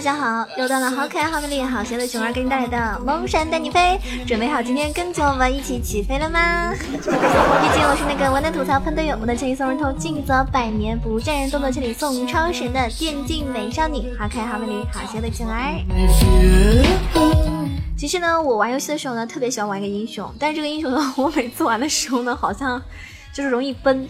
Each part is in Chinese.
大家好，又到了好可爱、好美丽、好邪的熊儿给你带来的《萌神带你飞》，准备好今天跟着我们一起起飞了吗？毕竟我是那个玩的吐槽喷队友，我的千里送人头，尽则百年，不战人，动作千里送超神的电竞美少女，好可爱、好美丽、好邪的熊儿。其实呢，我玩游戏的时候呢，特别喜欢玩一个英雄，但是这个英雄呢，我每次玩的时候呢，好像就是容易崩。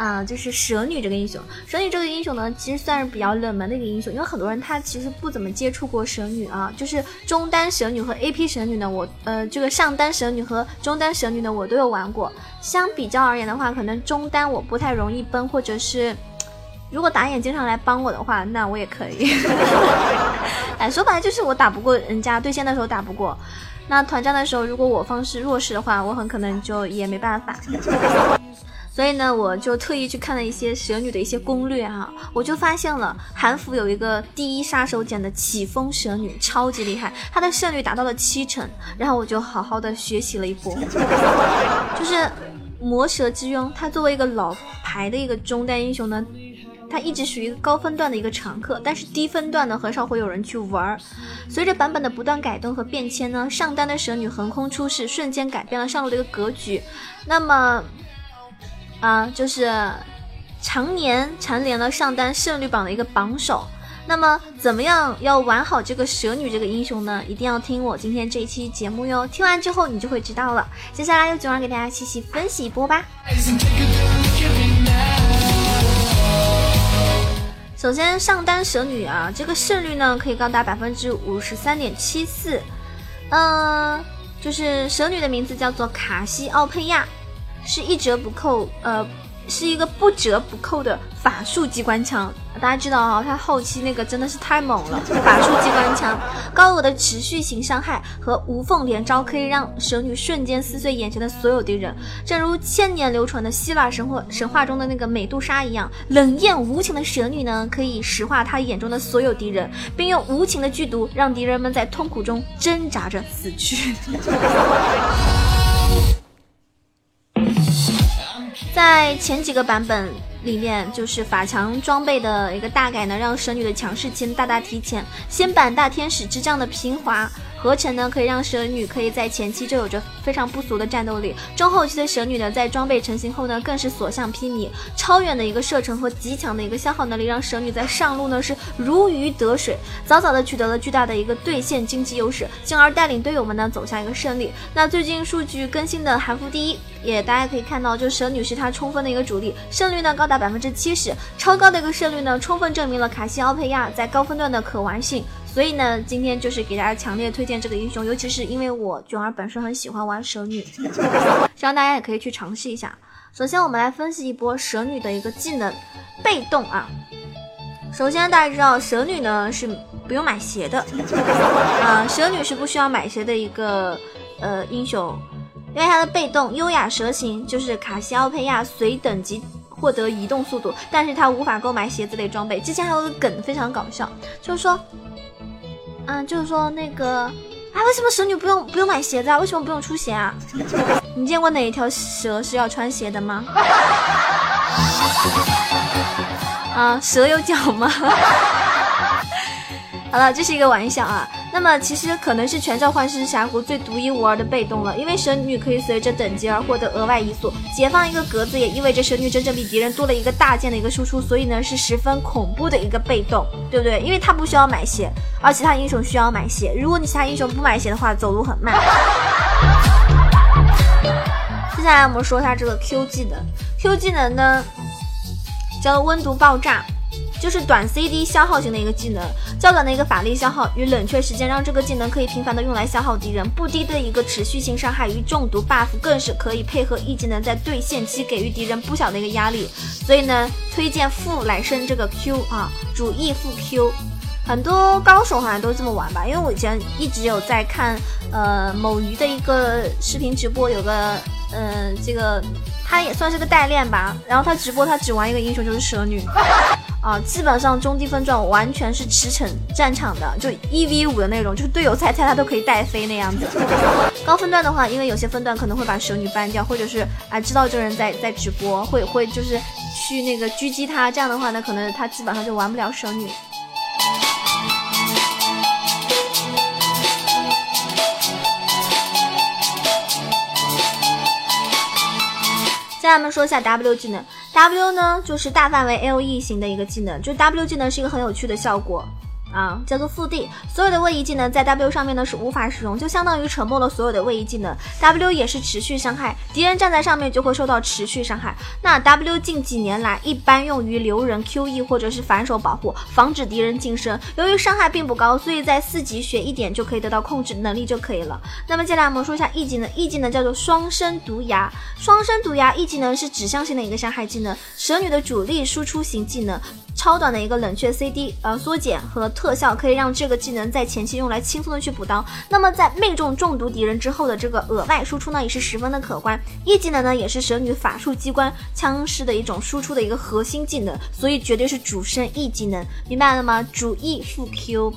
啊，就是蛇女这个英雄。蛇女这个英雄呢，其实算是比较冷门的一个英雄，因为很多人他其实不怎么接触过蛇女啊。就是中单蛇女和 AP 蛇女呢，我呃这个上单蛇女和中单蛇女呢，我都有玩过。相比较而言的话，可能中单我不太容易崩，或者是如果打野经常来帮我的话，那我也可以。哎，说白了就是我打不过人家，对线的时候打不过，那团战的时候，如果我方是弱势的话，我很可能就也没办法。所以呢，我就特意去看了一些蛇女的一些攻略哈，我就发现了韩服有一个第一杀手锏的起风蛇女，超级厉害，她的胜率达到了七成。然后我就好好的学习了一波，就是魔蛇之拥，它作为一个老牌的一个中单英雄呢，他一直属于高分段的一个常客，但是低分段呢很少会有人去玩。随着版本的不断改动和变迁呢，上单的蛇女横空出世，瞬间改变了上路的一个格局。那么。啊，就是常年蝉联了上单胜率榜的一个榜首。那么，怎么样要玩好这个蛇女这个英雄呢？一定要听我今天这一期节目哟。听完之后，你就会知道了。接下来由九儿给大家细细分析一波吧。首先，上单蛇女啊，这个胜率呢可以高达百分之五十三点七四。嗯，就是蛇女的名字叫做卡西奥佩亚。是一折不扣，呃，是一个不折不扣的法术机关枪。大家知道啊，他后期那个真的是太猛了，法术机关枪，高额的持续型伤害和无缝连招，可以让蛇女瞬间撕碎眼前的所有敌人。正如千年流传的希腊神话神话中的那个美杜莎一样，冷艳无情的蛇女呢，可以石化她眼中的所有敌人，并用无情的剧毒让敌人们在痛苦中挣扎着死去。在前几个版本里面，就是法强装备的一个大改呢，让蛇女的强势期大大提前。新版大天使之杖的平滑。合成呢，可以让蛇女可以在前期就有着非常不俗的战斗力，中后期的蛇女呢，在装备成型后呢，更是所向披靡，超远的一个射程和极强的一个消耗能力，让蛇女在上路呢是如鱼得水，早早的取得了巨大的一个对线经济优势，进而带领队友们呢走向一个胜利。那最近数据更新的韩服第一，也大家可以看到，就蛇女是她冲锋的一个主力，胜率呢高达百分之七十，超高的一个胜率呢，充分证明了卡西奥佩亚在高分段的可玩性。所以呢，今天就是给大家强烈推荐这个英雄，尤其是因为我囧儿本身很喜欢玩蛇女，希望大家也可以去尝试一下。首先，我们来分析一波蛇女的一个技能被动啊。首先，大家知道蛇女呢是不用买鞋的 啊，蛇女是不需要买鞋的一个呃英雄，因为它的被动优雅蛇形就是卡西奥佩亚随等级获得移动速度，但是它无法购买鞋子类装备。之前还有个梗非常搞笑，就是说。嗯，就是说那个，啊，为什么蛇女不用不用买鞋子啊？为什么不用出鞋啊？你见过哪一条蛇是要穿鞋的吗？啊，蛇有脚吗？好了，这是一个玩笑啊。那么其实可能是全召唤师峡谷最独一无二的被动了，因为神女可以随着等级而获得额外移速，解放一个格子也意味着神女真正比敌人多了一个大件的一个输出，所以呢是十分恐怖的一个被动，对不对？因为他不需要买鞋，而其他英雄需要买鞋。如果你其他英雄不买鞋的话，走路很慢。接下来我们说一下这个 Q 技能，Q 技能呢叫做温度爆炸。就是短 CD 消耗型的一个技能，较短的一个法力消耗与冷却时间，让这个技能可以频繁的用来消耗敌人。不低的一个持续性伤害与中毒 buff，更是可以配合 E 技能在对线期给予敌人不小的一个压力。所以呢，推荐傅来生这个 Q 啊，主 E 副 Q，很多高手好像都这么玩吧？因为我以前一直有在看呃某鱼的一个视频直播，有个嗯这个他也算是个代练吧，然后他直播他只玩一个英雄就是蛇女。啊，基本上中低分段完全是驰骋战场的，就一 v 五的那种，就队友猜菜他都可以带飞那样子。高分段的话，因为有些分段可能会把蛇女 ban 掉，或者是啊知道这人在在直播，会会就是去那个狙击他，这样的话呢，可能他基本上就玩不了蛇女。接下来我们说一下 W 技能。，W 呢就是大范围 L E 型的一个技能，就 W 技能是一个很有趣的效果。啊，叫做腹地，所有的位移技能在 W 上面呢是无法使用，就相当于沉默了所有的位移技能。W 也是持续伤害，敌人站在上面就会受到持续伤害。那 W 近几年来一般用于留人 QE 或者是反手保护，防止敌人近身。由于伤害并不高，所以在四级学一点就可以得到控制能力就可以了。那么接下来我们说一下 E 技能，E 技能叫做双生毒牙。双生毒牙 E 技能是指向性的一个伤害技能，蛇女的主力输出型技能。超短的一个冷却 CD，呃，缩减和特效可以让这个技能在前期用来轻松的去补刀。那么在命中中毒敌人之后的这个额外输出呢，也是十分的可观。E 技能呢，也是蛇女法术机关枪式的一种输出的一个核心技能，所以绝对是主升 E 技能，明白了吗？主 E 副 Q。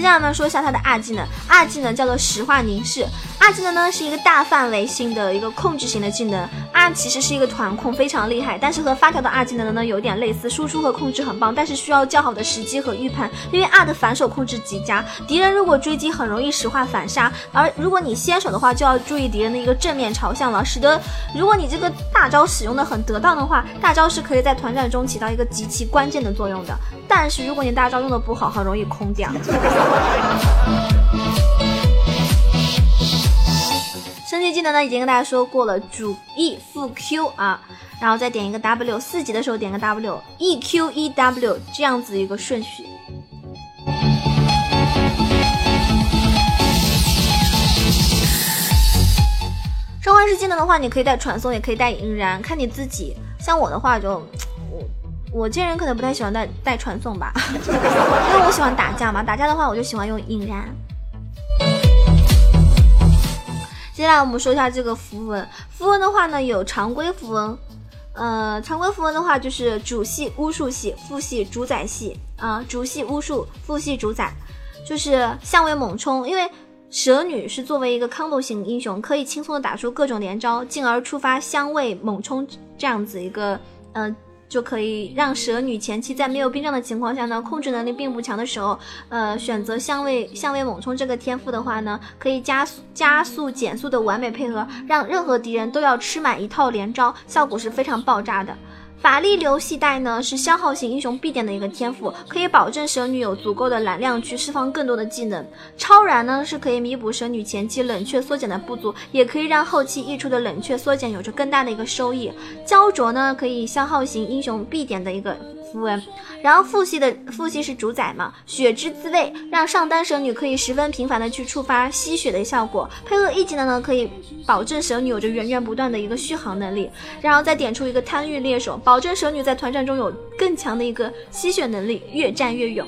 接下来呢说一下它的二技能，二技能叫做石化凝视。二技能呢是一个大范围性的一个控制型的技能，其实是一个团控，非常厉害，但是和发条的二技能呢有点类似，输出和控制很棒，但是需要较好的时机和预判，因为二的反手控制极佳，敌人如果追击很容易石化反杀，而如果你先手的话就要注意敌人的一个正面朝向了，使得如果你这个大招使用的很得当的话，大招是可以在团战中起到一个极其关键的作用的，但是如果你大招用的不好，很容易空掉。升级技能呢，已经跟大家说过了，主 E 副 Q 啊，然后再点一个 W，四级的时候点个 W，E Q E W 这样子一个顺序。召唤师技能的话，你可以带传送，也可以带引燃，看你自己。像我的话，就我我这人可能不太喜欢带带传送吧，因为我喜欢打架嘛，打架的话我就喜欢用引燃。接下来我们说一下这个符文，符文的话呢有常规符文，呃，常规符文的话就是主系巫术系，副系主宰系。啊，主系巫术，副系主宰，就是相位猛冲，因为蛇女是作为一个 combo 型英雄，可以轻松的打出各种连招，进而触发相位猛冲这样子一个，嗯。就可以让蛇女前期在没有冰杖的情况下呢，控制能力并不强的时候，呃，选择相位相位猛冲这个天赋的话呢，可以加速加速减速的完美配合，让任何敌人都要吃满一套连招，效果是非常爆炸的。法力流系带呢是消耗型英雄必点的一个天赋，可以保证蛇女有足够的蓝量去释放更多的技能。超燃呢是可以弥补蛇女前期冷却缩减的不足，也可以让后期溢出的冷却缩减有着更大的一个收益。焦灼呢可以消耗型英雄必点的一个。符文，然后副系的副系是主宰嘛，血之滋味让上单蛇女可以十分频繁的去触发吸血的效果，配合一技能呢，可以保证蛇女有着源源不断的一个续航能力，然后再点出一个贪欲猎手，保证蛇女在团战中有更强的一个吸血能力，越战越勇。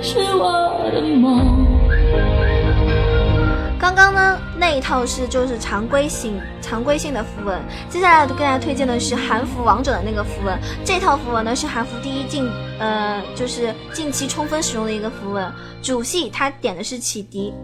是我的梦。刚刚呢那一套是就是常规型常规性的符文，接下来给大家推荐的是韩服王者的那个符文，这套符文呢是韩服第一近呃就是近期充分使用的一个符文，主系他点的是启迪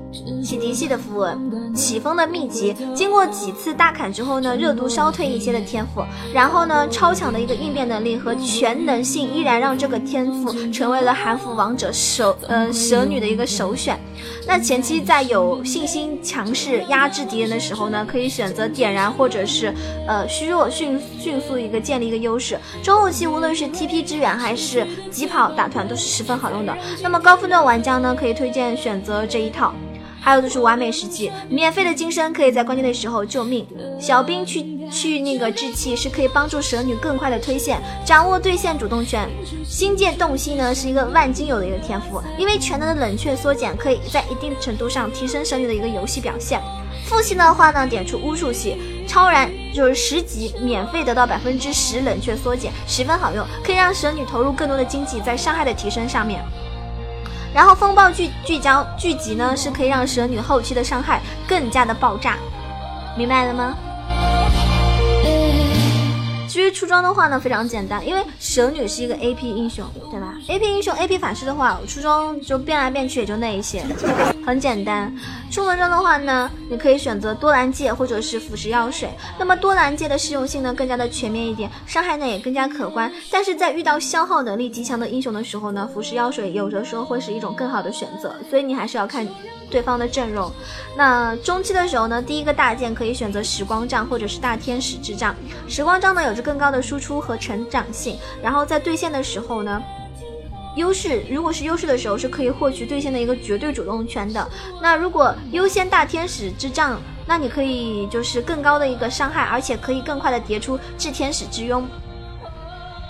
启迪系的符文，起风的秘籍，经过几次大砍之后呢热度稍退一些的天赋，然后呢超强的一个应变能力和全能性依然让这个天赋成为了韩服王者首呃蛇女的一个首选。那前期在有信心强势压制敌人的时候呢，可以选择点然或者是呃虚弱迅迅速一个建立一个优势。中后期无论是 TP 支援还是疾跑打团都是十分好用的。那么高分段玩家呢，可以推荐选择这一套。还有就是完美时机，免费的金身可以在关键的时候救命。小兵去去那个志气是可以帮助蛇女更快的推线，掌握对线主动权。星界洞悉呢是一个万金油的一个天赋，因为全能的冷却缩减可以在一定程度上提升蛇女的一个游戏表现。副系的话呢，点出巫术系，超燃就是十级免费得到百分之十冷却缩减，十分好用，可以让蛇女投入更多的经济在伤害的提升上面。然后风暴聚聚焦聚集呢，是可以让蛇女后期的伤害更加的爆炸，明白了吗？至于出装的话呢，非常简单，因为蛇女是一个 A P 英雄，对吧？A P 英雄 A P 法师的话，出装就变来变去也就那一些，很简单。出门装的话呢，你可以选择多兰戒或者是腐蚀药水。那么多兰戒的适用性呢更加的全面一点，伤害呢也更加可观。但是在遇到消耗能力极强的英雄的时候呢，腐蚀药水有的时候会是一种更好的选择。所以你还是要看对方的阵容。那中期的时候呢，第一个大件可以选择时光杖或者是大天使之杖。时光杖呢有着更高的输出和成长性，然后在对线的时候呢，优势如果是优势的时候是可以获取对线的一个绝对主动权的。那如果优先大天使之杖，那你可以就是更高的一个伤害，而且可以更快的叠出炽天使之拥。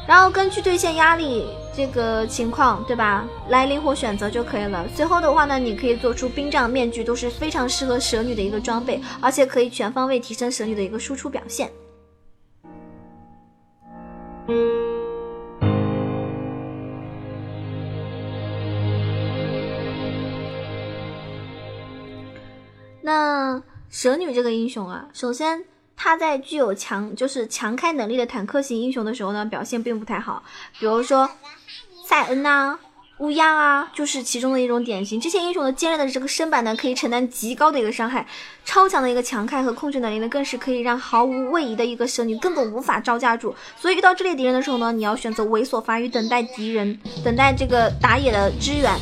然后根据对线压力这个情况，对吧？来灵活选择就可以了。随后的话呢，你可以做出冰杖、面具，都是非常适合蛇女的一个装备，而且可以全方位提升蛇女的一个输出表现。那蛇女这个英雄啊，首先她在具有强就是强开能力的坦克型英雄的时候呢，表现并不太好。比如说塞恩呐、乌鸦啊，就是其中的一种典型。这些英雄的坚韧的这个身板呢，可以承担极高的一个伤害，超强的一个强开和控制能力呢，更是可以让毫无位移的一个蛇女根本无法招架住。所以遇到这类敌人的时候呢，你要选择猥琐发育，等待敌人，等待这个打野的支援。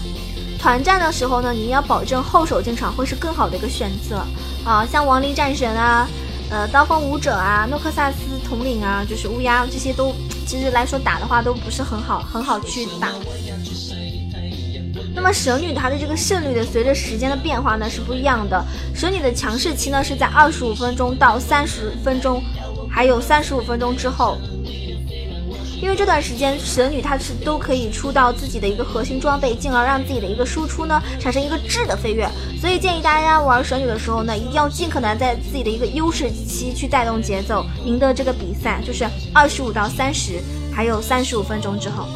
团战的时候呢，你要保证后手进场会是更好的一个选择啊，像亡灵战神啊，呃，刀锋舞者啊，诺克萨斯统领啊，就是乌鸦这些都其实来说打的话都不是很好，很好去打。那么蛇女她的这个胜率的随着时间的变化呢是不一样的，蛇女的强势期呢是在二十五分钟到三十分钟，还有三十五分钟之后。因为这段时间神女她是都可以出到自己的一个核心装备，进而让自己的一个输出呢产生一个质的飞跃。所以建议大家玩神女的时候呢，一定要尽可能在自己的一个优势期去带动节奏，赢得这个比赛。就是二十五到三十，还有三十五分钟之后。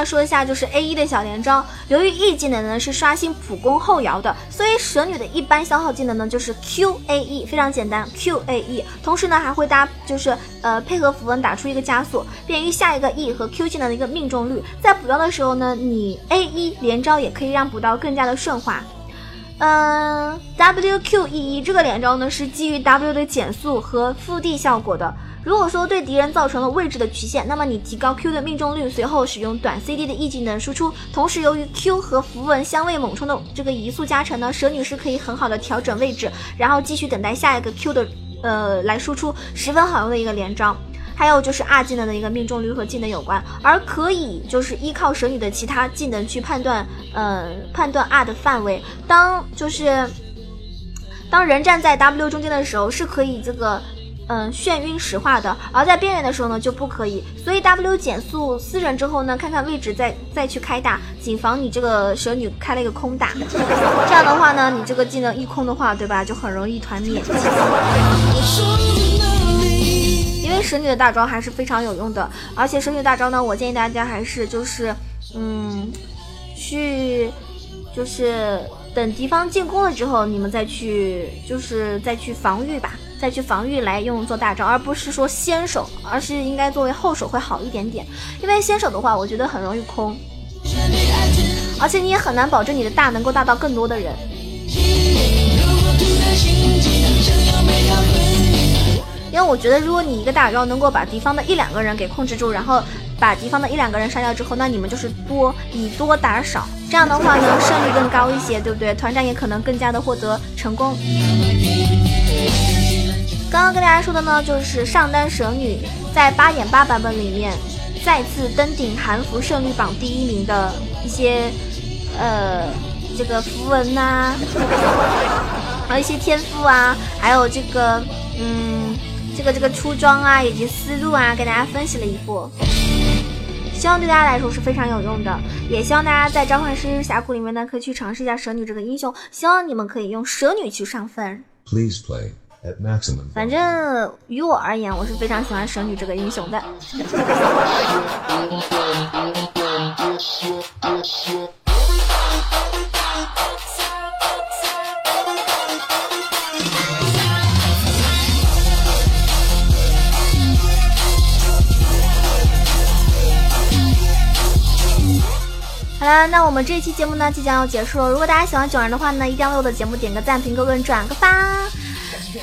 接下来说一下，就是 A 一的小连招。由于 E 技能呢是刷新普攻后摇的，所以蛇女的一般消耗技能呢就是 Q A E，非常简单，Q A E。同时呢还会搭，就是呃配合符文打出一个加速，便于下一个 E 和 Q 技能的一个命中率。在补刀的时候呢，你 A 一连招也可以让补刀更加的顺滑。嗯，W Q E E 这个连招呢是基于 W 的减速和附地效果的。如果说对敌人造成了位置的局限，那么你提高 Q 的命中率，随后使用短 CD 的 E 技能输出，同时由于 Q 和符文相位猛冲的这个移速加成呢，蛇女是可以很好的调整位置，然后继续等待下一个 Q 的呃来输出，十分好用的一个连招。还有就是 R 技能的一个命中率和技能有关，而可以就是依靠蛇女的其他技能去判断呃判断 R 的范围。当就是当人站在 W 中间的时候，是可以这个。嗯，眩晕石化的，而在边缘的时候呢就不可以。所以 W 减速四人之后呢，看看位置再再去开大，谨防你这个蛇女开了一个空大。这样的话呢，你这个技能一空的话，对吧，就很容易团灭。因为蛇女的大招还是非常有用的，而且蛇女大招呢，我建议大家还是就是嗯，去就是等敌方进攻了之后，你们再去就是再去防御吧。再去防御来用做大招，而不是说先手，而是应该作为后手会好一点点。因为先手的话，我觉得很容易空，而且你也很难保证你的大能够大到更多的人。因为我觉得，如果你一个大招能够把敌方的一两个人给控制住，然后把敌方的一两个人杀掉之后，那你们就是多以多打少，这样的话呢，胜率更高一些，对不对？团战也可能更加的获得成功。刚刚跟大家说的呢，就是上单蛇女在八点八版本里面再次登顶韩服胜率榜第一名的一些呃这个符文呐，还有一些天赋啊，还有这个嗯这个这个出装啊以及思路啊，给大家分析了一波，希望对大家来说是非常有用的，也希望大家在召唤师峡谷里面呢可以去尝试一下蛇女这个英雄，希望你们可以用蛇女去上分。Please play. 反正于我而言，我是非常喜欢神女这个英雄的。好了，那我们这一期节目呢即将要结束了。如果大家喜欢九儿的话呢，一定要为我的节目点个赞、评个论、转个发。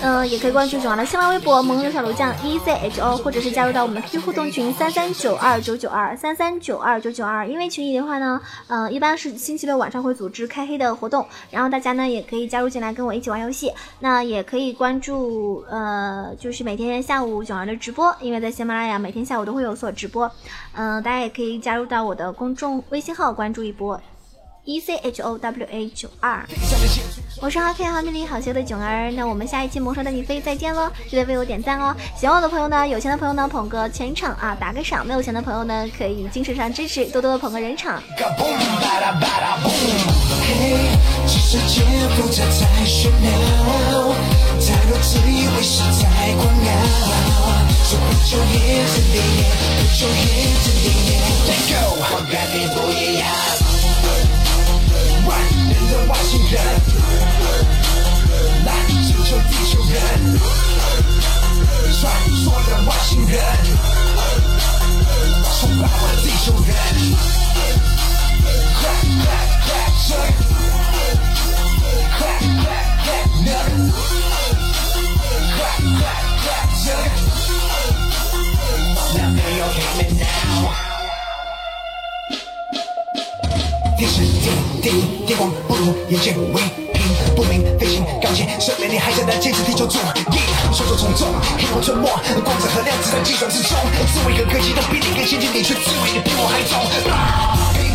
嗯，也可以关注囧儿的新浪微博“萌牛小楼酱 E C H O”，或者是加入到我们的 QQ 互动群三三九二九九二三三九二九九二。因为群里的话呢，嗯，一般是星期六晚上会组织开黑的活动，然后大家呢也可以加入进来跟我一起玩游戏。那也可以关注，呃，就是每天下午囧儿的直播，因为在喜马拉雅每天下午都会有所直播。嗯，大家也可以加入到我的公众微信号关注一波。E C H O W A 九二，我是好可爱、好美丽、好邪的囧儿。那我们下一期《魔兽带你飞》再见喽！记得为我点赞哦。喜欢我的朋友呢，有钱的朋友呢捧个全场啊，打个赏；没有钱的朋友呢，可以精神上支持，多多的捧个人场。万人的外星人，来拯救地球人，传说的外星人，崇拜我的地球人，眼见为平。不明飞行钢琴，生命里还在那坚持地球主义。手手从中，黑光沉默，光子和量子在计算之中。思维和科技的比你更先进，你却自为你比我还懂。